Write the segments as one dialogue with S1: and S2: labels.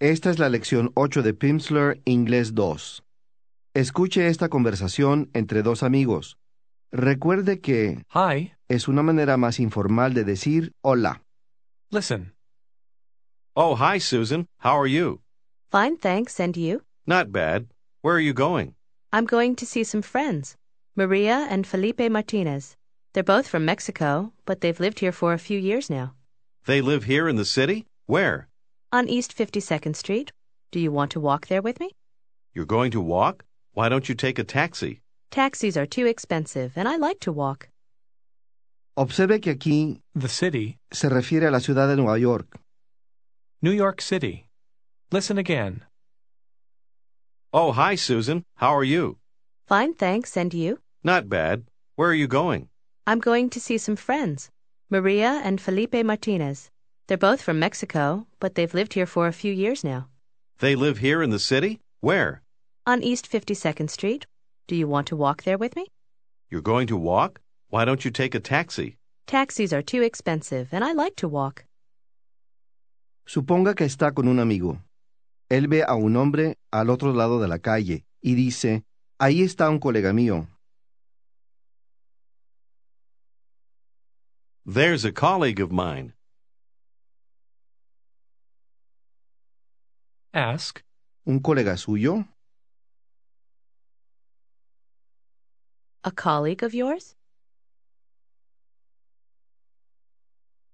S1: Esta es la lección 8 de Pimsleur Inglés 2. Escuche esta conversación entre dos amigos. Recuerde que
S2: Hi,
S1: es una manera más informal de decir hola.
S2: listen.
S3: Oh, hi, Susan. How are you?
S4: Fine, thanks. And you?
S3: Not bad. Where are you going?
S4: I'm going to see some friends, Maria and Felipe Martinez. They're both from Mexico, but they've lived here for a few years now.
S3: They live here in the city? Where?
S4: On East 52nd Street. Do you want to walk there with me?
S3: You're going to walk? Why don't you take a taxi?
S4: Taxis are too expensive, and I like to walk.
S1: Observe que aquí
S2: The city,
S1: se refiere a la ciudad de Nueva York.
S2: New York City. Listen again.
S3: Oh, hi, Susan. How are you?
S4: Fine, thanks. And you?
S3: Not bad. Where are you going?
S4: I'm going to see some friends, Maria and Felipe Martinez. They're both from Mexico, but they've lived here for a few years now.
S3: They live here in the city? Where?
S4: On East 52nd Street. Do you want to walk there with me?
S3: You're going to walk? Why don't you take a taxi?
S4: Taxis are too expensive, and I like to walk.
S1: Suponga que está con un amigo. Él ve a un hombre al otro lado de la calle y dice, ahí está un colega mío.
S3: There's a colleague of mine.
S2: Ask,
S1: ¿Un colega suyo?
S4: A colleague of yours?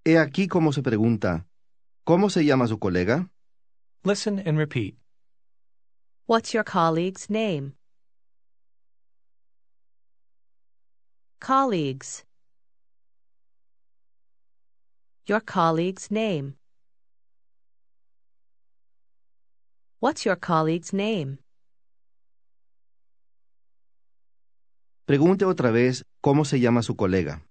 S1: He aquí cómo se pregunta, ¿cómo se llama su colega?
S2: listen and repeat.
S4: What's your colleague's name? Colleagues. Your colleague's name. What's your colleague's name?
S1: Pregunte otra vez cómo se llama su colega.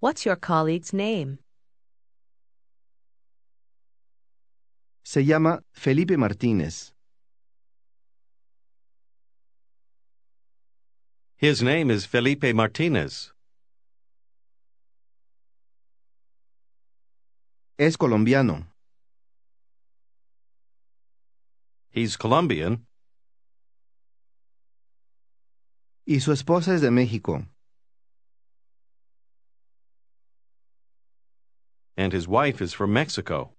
S4: What's your colleague's name?
S1: Se llama Felipe Martínez.
S3: His name is Felipe Martinez.
S1: Es colombiano.
S3: He's Colombian.
S1: Y su esposa es de México.
S3: And his wife is from Mexico.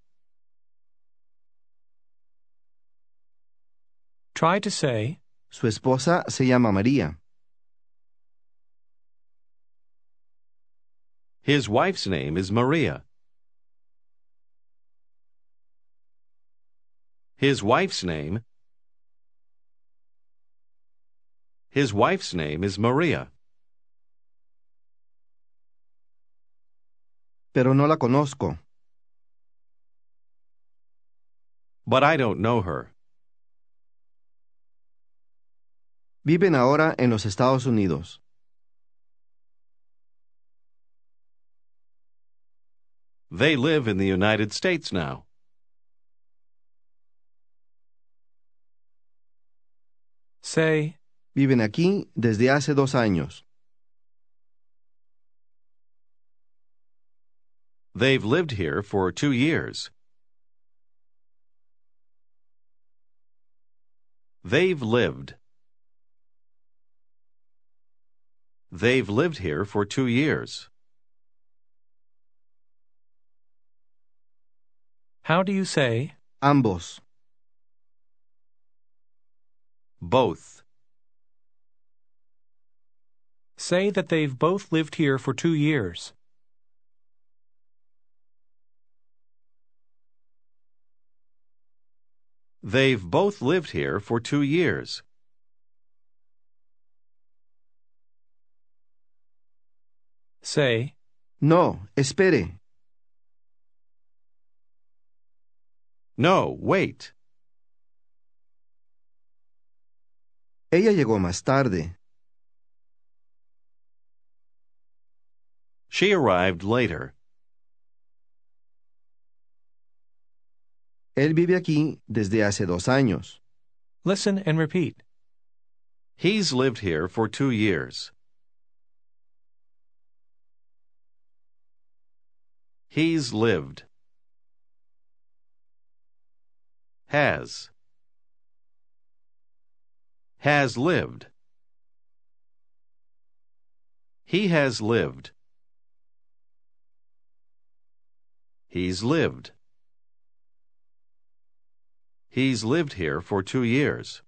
S2: Try to say,
S1: Su esposa se llama María.
S3: His wife's name is Maria. His wife's name His wife's name is Maria.
S1: Pero no la conozco.
S3: But I don't know her.
S1: Viven ahora en los Estados Unidos.
S3: They live in the United States now.
S2: Say,
S1: Viven aquí desde hace dos años.
S3: They've lived here for two years. They've lived. They've lived here for two years.
S2: how do you say,
S1: Ambos.
S3: Both.
S2: say that they've both lived here for two years.
S3: They've both lived here for two years.
S2: Say,
S1: No, espere.
S3: No, wait.
S1: Ella llegó más tarde.
S3: She arrived later.
S1: Él vive aquí desde hace dos años.
S2: listen and repeat.
S3: He's lived here for two years. He's lived. Has. Has lived. He has lived. He's lived. He's lived here for two years.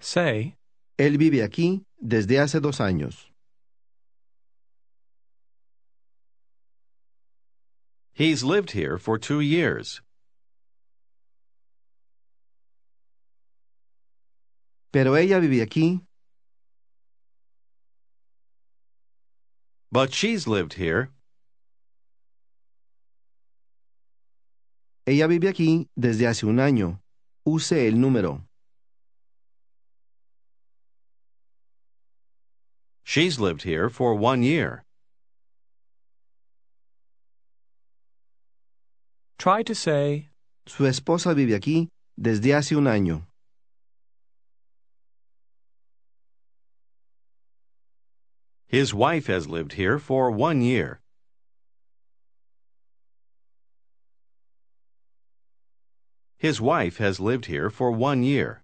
S2: Say,
S1: Él vive aquí desde hace dos años.
S3: He's lived here for two years.
S1: Pero ella vive aquí
S3: But she's lived here.
S1: Ella vive aquí desde hace un año. Use el número.
S3: She's lived here for one year.
S2: try to say,
S1: Su esposa vive aquí desde hace un año.
S3: His wife has lived here for one year. His wife has lived here for one year.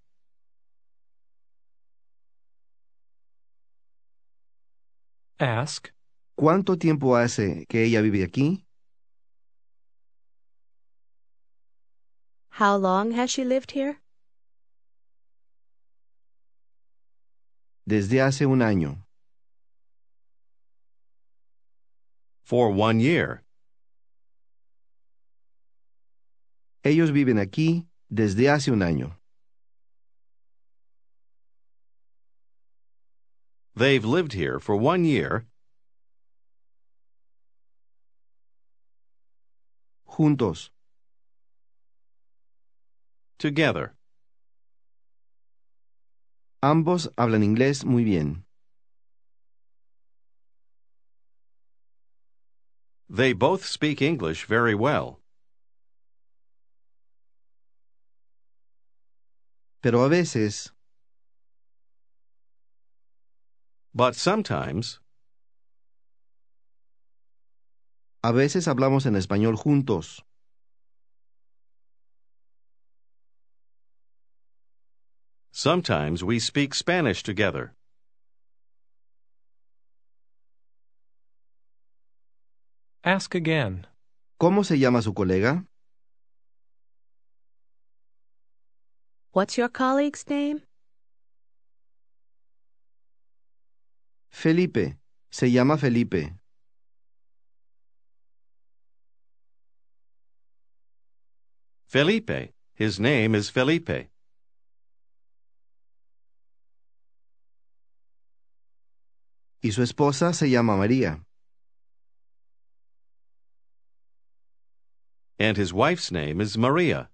S2: ask,
S1: ¿Cuánto tiempo hace que ella vive aquí?
S4: How long has she lived here?
S1: Desde hace un año.
S3: For one year.
S1: Ellos viven aquí desde hace un año.
S3: They've lived here for one year.
S1: Juntos.
S3: Together.
S1: Ambos hablan inglés muy bien.
S3: They both speak English very well.
S1: Pero a veces,
S3: But sometimes
S1: a veces hablamos en español juntos.
S3: sometimes we speak Spanish together.
S2: Ask again.
S1: ¿Cómo se llama su colega?
S4: What's your colleague's name?
S1: Felipe. Se llama Felipe.
S3: Felipe. His name is Felipe.
S1: Y su esposa se llama María.
S3: And his wife's name is Maria.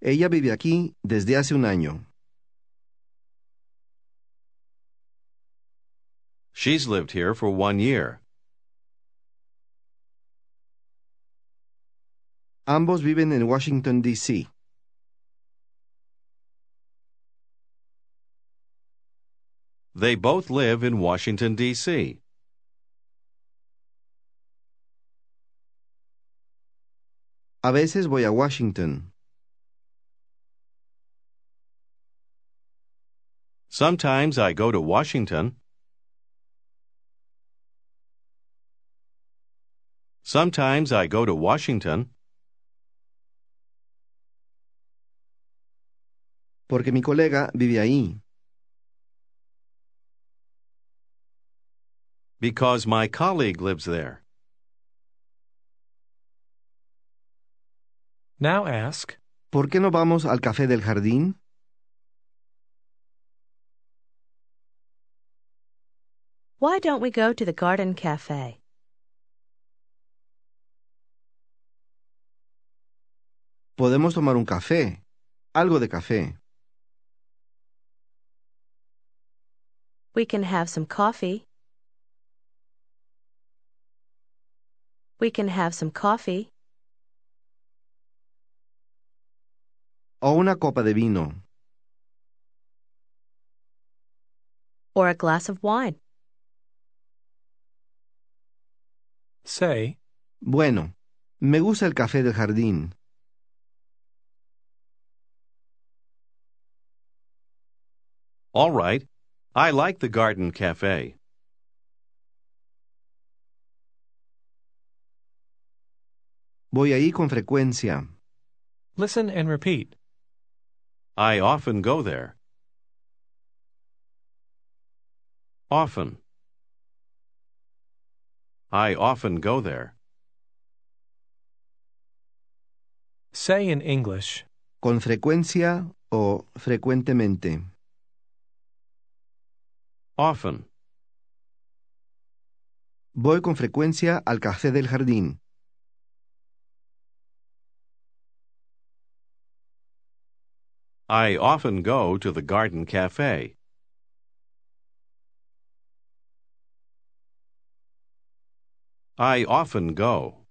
S1: Ella vive aquí desde hace un año.
S3: She's lived here for one year.
S1: Ambos viven en Washington, D.C.
S3: They both live in Washington, D.C.
S1: A veces voy a Washington.
S3: Sometimes I go to Washington. Sometimes I go to Washington
S1: Porque mi colega vive ahí.
S3: because my colleague lives there.
S2: Now ask,
S1: ¿Por qué no vamos al café del jardín?
S4: Why don't we go to the garden cafe?
S1: Podemos tomar un café. Algo de café.
S4: We can have some coffee. We can have some coffee.
S1: O una copa de vino.
S4: or a glass of wine.
S2: Say,
S1: Bueno, me gusta el café del jardín.
S3: All right. I like the garden cafe.
S1: Voy ahí con frecuencia.
S2: listen and repeat.
S3: I often go there. Often. I often go there.
S2: Say in English,
S1: Con frecuencia o frecuentemente.
S3: Often.
S1: Voy con frecuencia al café del jardín.
S3: I often go to the garden cafe. I often go.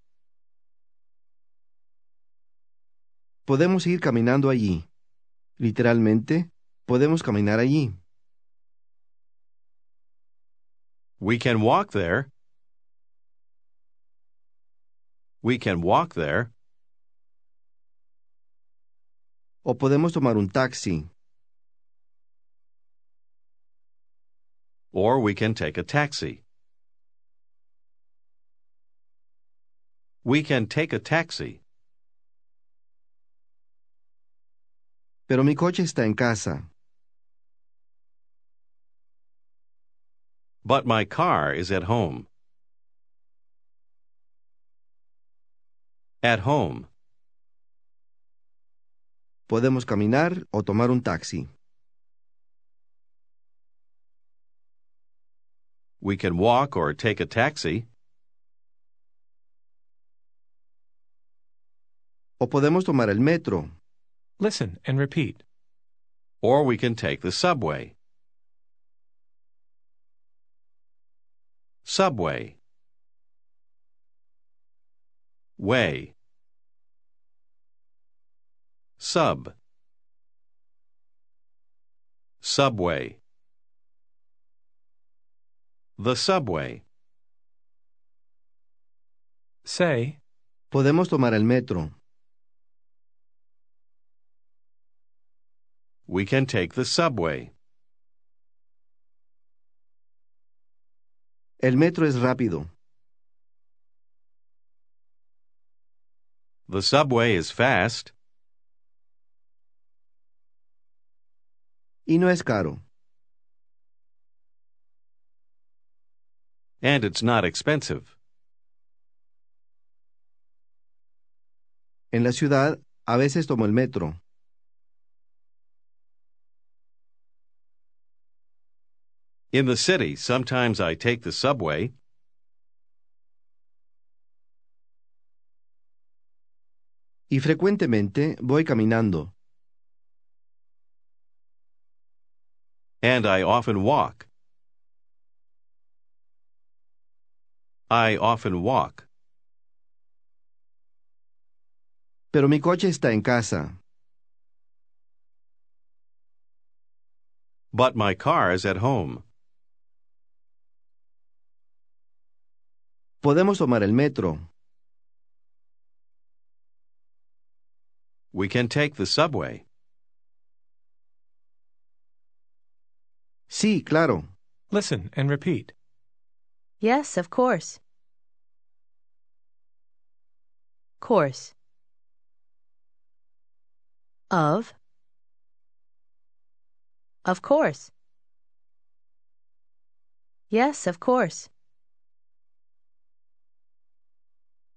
S1: Podemos ir caminando allí. Literalmente, podemos caminar allí.
S3: We can walk there. We can walk there.
S1: O podemos tomar un taxi.
S3: Or we can take a taxi. We can take a taxi.
S1: Pero mi coche está en casa.
S3: But my car is at home. At home.
S1: Podemos caminar o tomar un taxi.
S3: We can walk or take a taxi.
S1: O podemos tomar el metro.
S2: listen and repeat.
S3: Or we can take the subway. Subway. Way. Sub. Subway. The subway.
S2: Say,
S1: Podemos tomar el metro.
S3: We can take the subway.
S1: El metro es rápido.
S3: The subway is fast.
S1: Y no es caro.
S3: And it's not expensive.
S1: En la ciudad, a veces tomo el metro.
S3: In the city, sometimes I take the subway.
S1: Y frecuentemente voy caminando.
S3: And I often walk. I often walk.
S1: Pero mi coche está en casa.
S3: But my car is at home.
S1: Podemos tomar el metro.
S3: We can take the subway.
S1: Sí, claro.
S2: listen and repeat.
S4: Yes, of course. Course. Of. Of course. Yes, of course.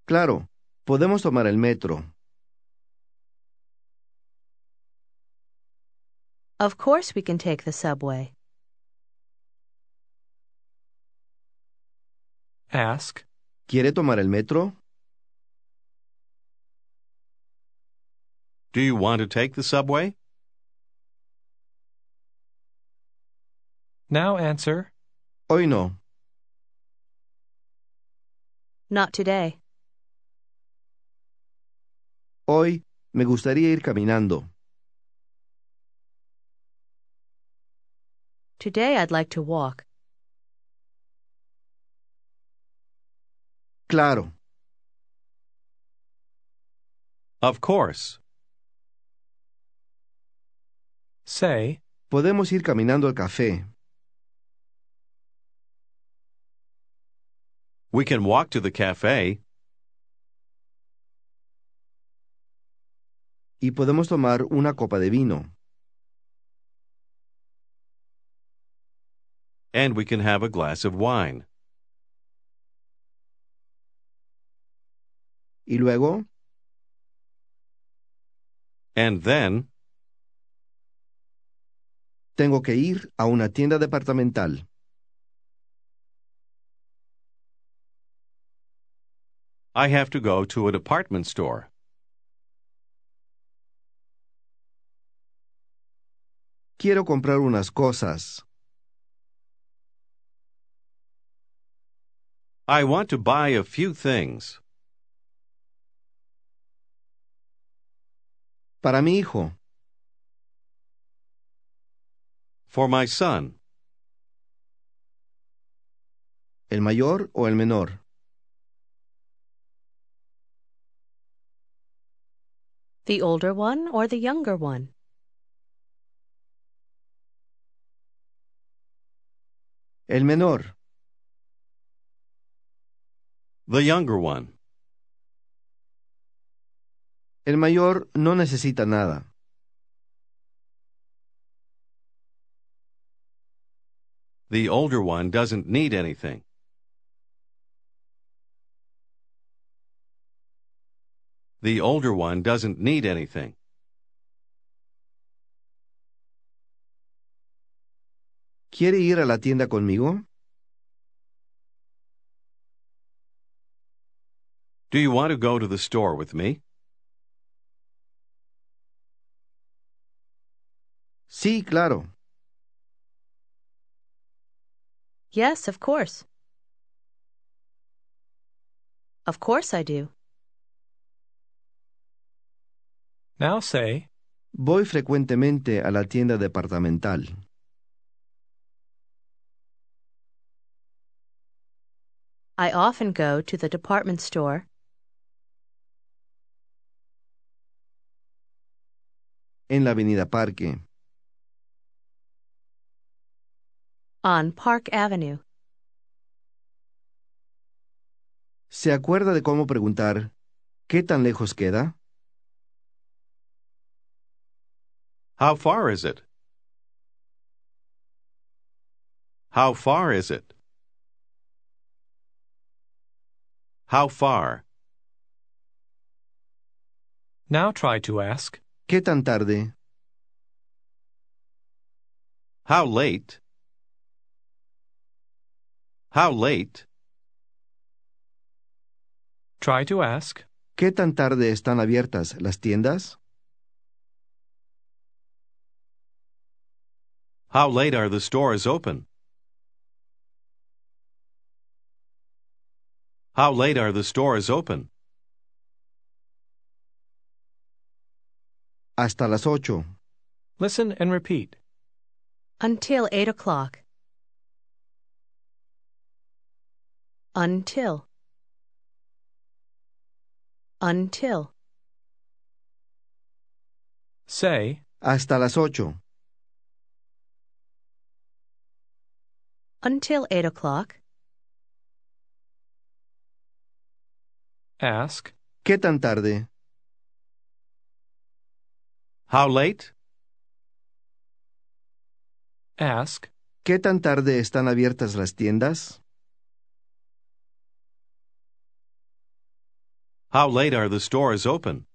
S1: Claro. Podemos tomar el metro.
S4: Of course we can take the subway.
S2: Ask,
S1: ¿Quiere tomar el metro?
S3: Do you want to take the subway?
S2: now answer,
S1: Hoy no.
S4: Not today.
S1: Hoy me gustaría ir caminando.
S4: Today I'd like to walk.
S1: Claro.
S3: Of course.
S2: Say,
S1: Podemos ir caminando al café.
S3: We can walk to the cafe.
S1: Y podemos tomar una copa de vino.
S3: And we can have a glass of wine.
S1: Y luego,
S3: And then
S1: tengo que ir a una tienda departamental.
S3: I have to go to a department store.
S1: Quiero comprar unas cosas.
S3: I want to buy a few things.
S1: Para mi hijo.
S3: For my son.
S1: ¿El mayor o el menor?
S4: The older one or the younger one?
S1: El menor.
S3: The younger one.
S1: El mayor no necesita nada.
S3: The older one doesn't need anything. The older one doesn't need anything.
S1: ¿Quiere ir a la tienda conmigo?
S3: Do you want to go to the store with me?
S1: Sí, claro.
S4: Yes, of course. Of course I do.
S2: now say,
S1: Voy frecuentemente a la tienda departamental.
S4: I often go to the department store.
S1: En la avenida Parque.
S4: On Park Avenue.
S1: ¿Se acuerda de cómo preguntar ¿qué tan lejos queda?
S3: How far is it? How far is it? How far?
S2: now try to ask,
S1: ¿Qué tan tarde?
S3: How late? How late?
S2: try to ask,
S1: ¿Qué tan tarde están abiertas las tiendas?
S3: How late are the stores open? How late are the stores open?
S1: Hasta las ocho.
S2: listen and repeat.
S4: Until eight o'clock. Until. Until.
S2: Say,
S1: Hasta las ocho.
S4: Until eight o'clock.
S2: ask,
S1: ¿Qué tan tarde?
S3: How late?
S2: ask,
S1: ¿Qué tan tarde están abiertas las tiendas?
S3: How late are the stores open?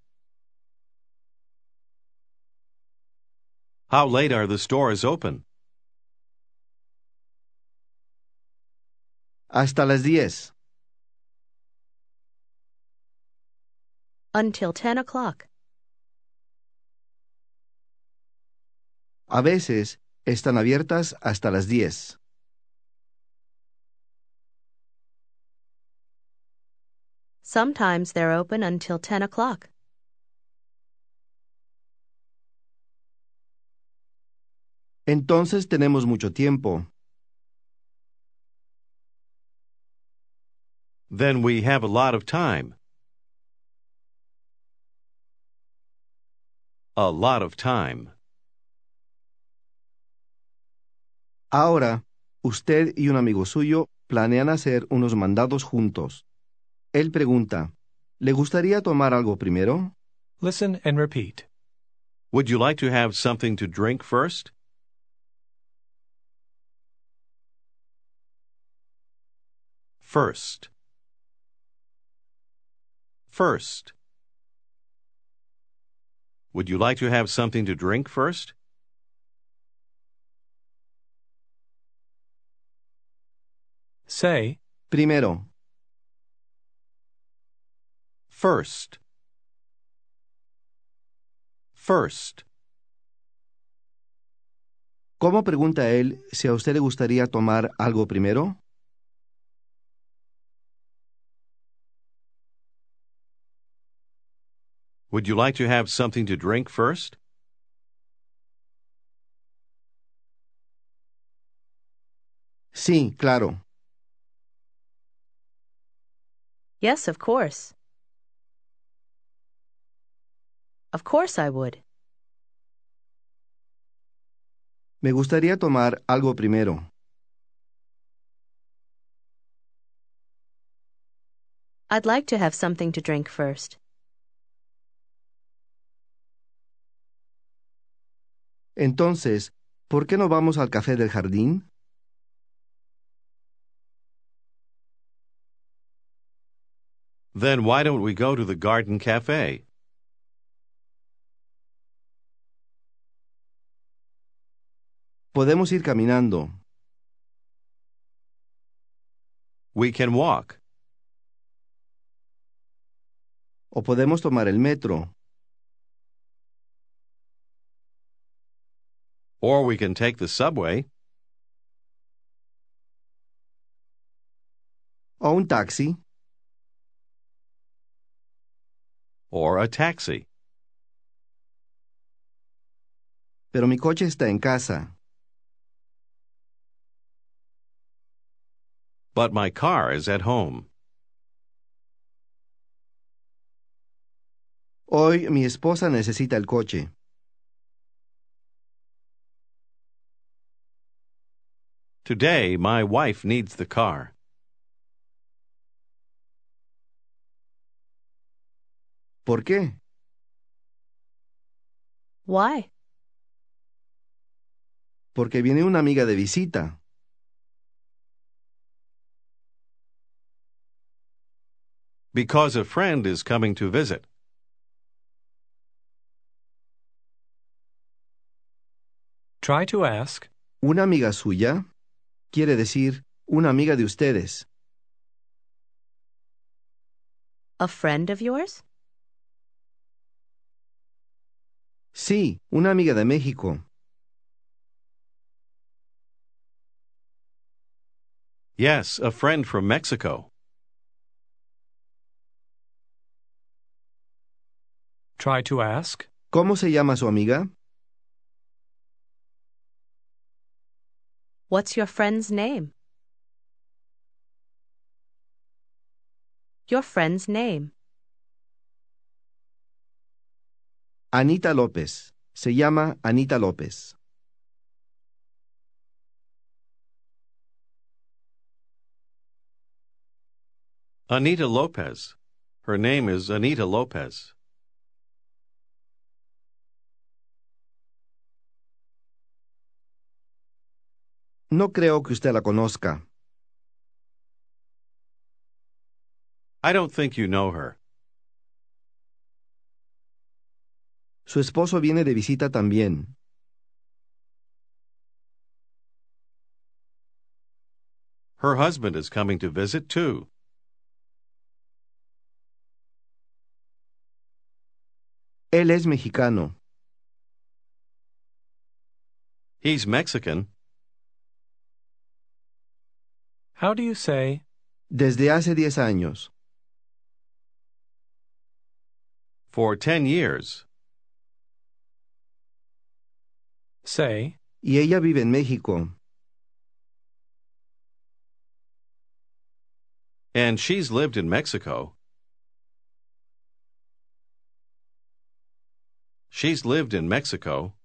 S3: How late are the stores open?
S1: Hasta las diez.
S4: Until ten o'clock.
S1: A veces están abiertas hasta las diez.
S4: Sometimes they're open until ten o'clock.
S1: Entonces tenemos mucho tiempo.
S3: Then we have a lot of time. A lot of time.
S1: Ahora, usted y un amigo suyo planean hacer unos mandados juntos. Él pregunta, ¿le gustaría tomar algo primero?
S2: Listen and repeat.
S3: Would you like to have something to drink first? First. First. Would you like to have something to drink first?
S2: Say,
S1: Primero,
S3: First. First.
S1: ¿cómo pregunta él si a usted le gustaría tomar algo primero?
S3: Would you like to have something to drink first?
S1: Sí, claro.
S4: Yes, of course. Of course I would.
S1: Me gustaría tomar algo primero.
S4: I'd like to have something to drink first.
S1: Entonces, ¿por qué no vamos al café del jardín?
S3: Then why don't we go to the garden cafe?
S1: Podemos ir caminando.
S3: We can walk.
S1: O podemos tomar el metro.
S3: Or we can take the subway.
S1: O un taxi.
S3: Or a taxi.
S1: Pero mi coche está en casa.
S3: But my car is at home.
S1: Hoy mi esposa necesita el coche.
S3: Today, my wife needs the car.
S1: ¿Por qué?
S4: Why?
S1: Porque viene una amiga de visita.
S3: Because a friend is coming to visit.
S2: try to ask,
S1: Una amiga suya quiere decir una amiga de ustedes.
S4: A friend of yours?
S1: Sí, una amiga de México.
S3: Yes, a friend from Mexico.
S2: Try to ask,
S1: ¿Cómo se llama su amiga?
S4: What's your friend's name? Your friend's name.
S1: Anita López. Se llama Anita López.
S3: Anita Lopez. Her name is Anita Lopez.
S1: No creo que usted la conozca.
S3: I don't think you know her.
S1: Su esposo viene de visita también.
S3: Her husband is coming to visit too.
S1: Él es mexicano.
S3: He's Mexican.
S2: How do you say,
S1: Desde hace diez años.
S3: For ten years.
S2: say,
S1: Y ella vive en México.
S3: And she's lived in Mexico. She's lived in Mexico.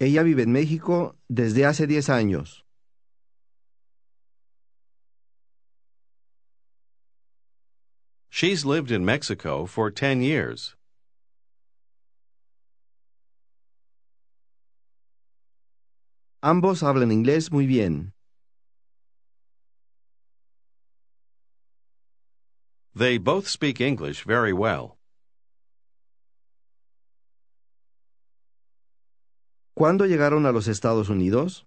S1: Ella vive en México desde hace 10 años.
S3: She's lived in Mexico for 10 years.
S1: Ambos hablan inglés muy bien.
S3: They both speak English very well.
S1: ¿Cuándo llegaron a los Estados Unidos?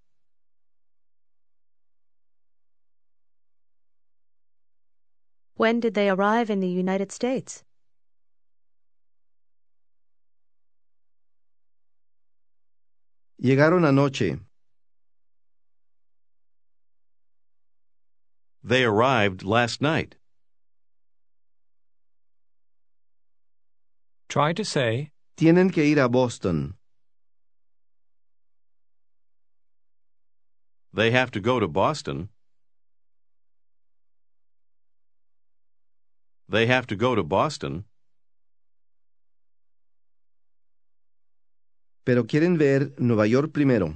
S4: When did they arrive in the United States?
S1: Llegaron anoche.
S3: They arrived last night.
S2: Try to say,
S1: Tienen que ir a Boston.
S3: They have to go to Boston. They have to go to Boston.
S1: Pero quieren ver Nueva York primero.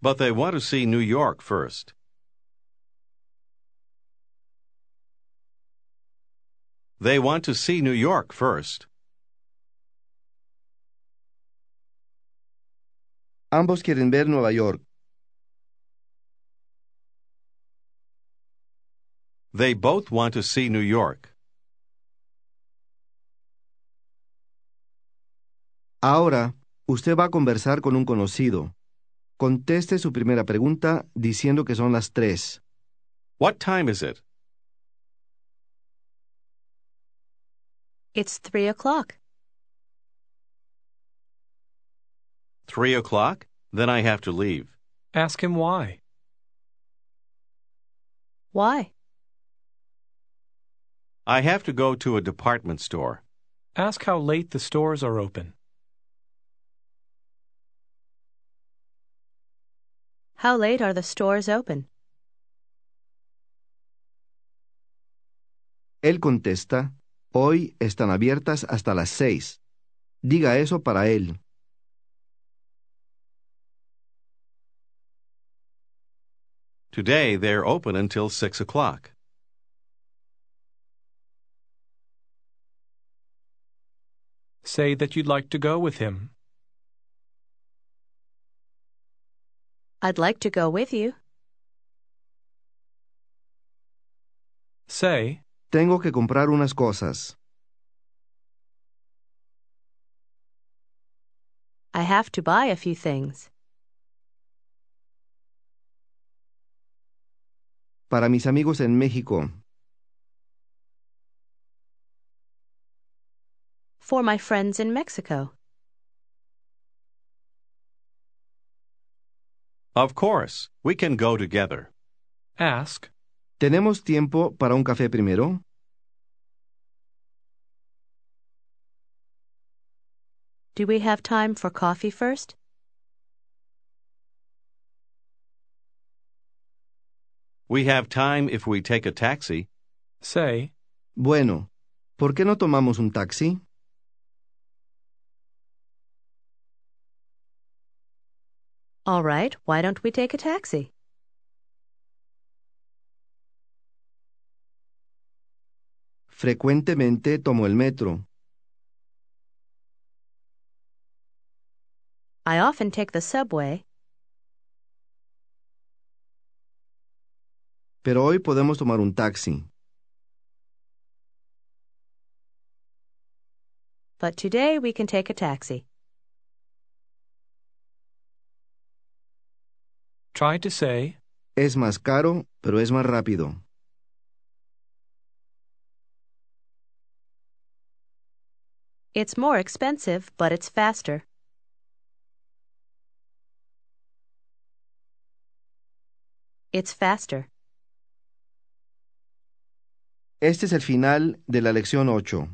S3: But they want to see New York first. They want to see New York first.
S1: Ambos quieren ver Nueva York.
S3: They both want to see New York.
S1: Ahora, usted va a conversar con un conocido. Conteste su primera pregunta diciendo que son las tres.
S3: What time is it?
S4: It's three o'clock.
S3: Three o'clock? Then I have to leave.
S2: ask him why.
S4: Why?
S3: I have to go to a department store.
S2: Ask how late the stores are open.
S4: How late are the stores open?
S1: Él contesta, hoy están abiertas hasta las seis. Diga eso para él.
S3: Today they're open until six o'clock.
S2: Say that you'd like to go with him.
S4: I'd like to go with you.
S2: Say,
S1: Tengo que comprar unas cosas.
S4: I have to buy a few things.
S1: Para mis amigos en México.
S4: For my friends in Mexico.
S3: Of course, we can go together.
S2: ask,
S1: ¿Tenemos tiempo para un café primero?
S4: Do we have time for coffee first?
S3: We have time if we take a taxi.
S2: say,
S1: Bueno, ¿por qué no tomamos un taxi?
S4: All right, why don't we take a taxi?
S1: Frecuentemente tomo el metro.
S4: I often take the subway,
S1: Pero hoy podemos tomar un taxi.
S4: but today we can take a taxi.
S2: try to say,
S1: Es más caro, pero es más rápido.
S4: It's more expensive, but it's faster. It's faster.
S1: Este es el final de la lección 8.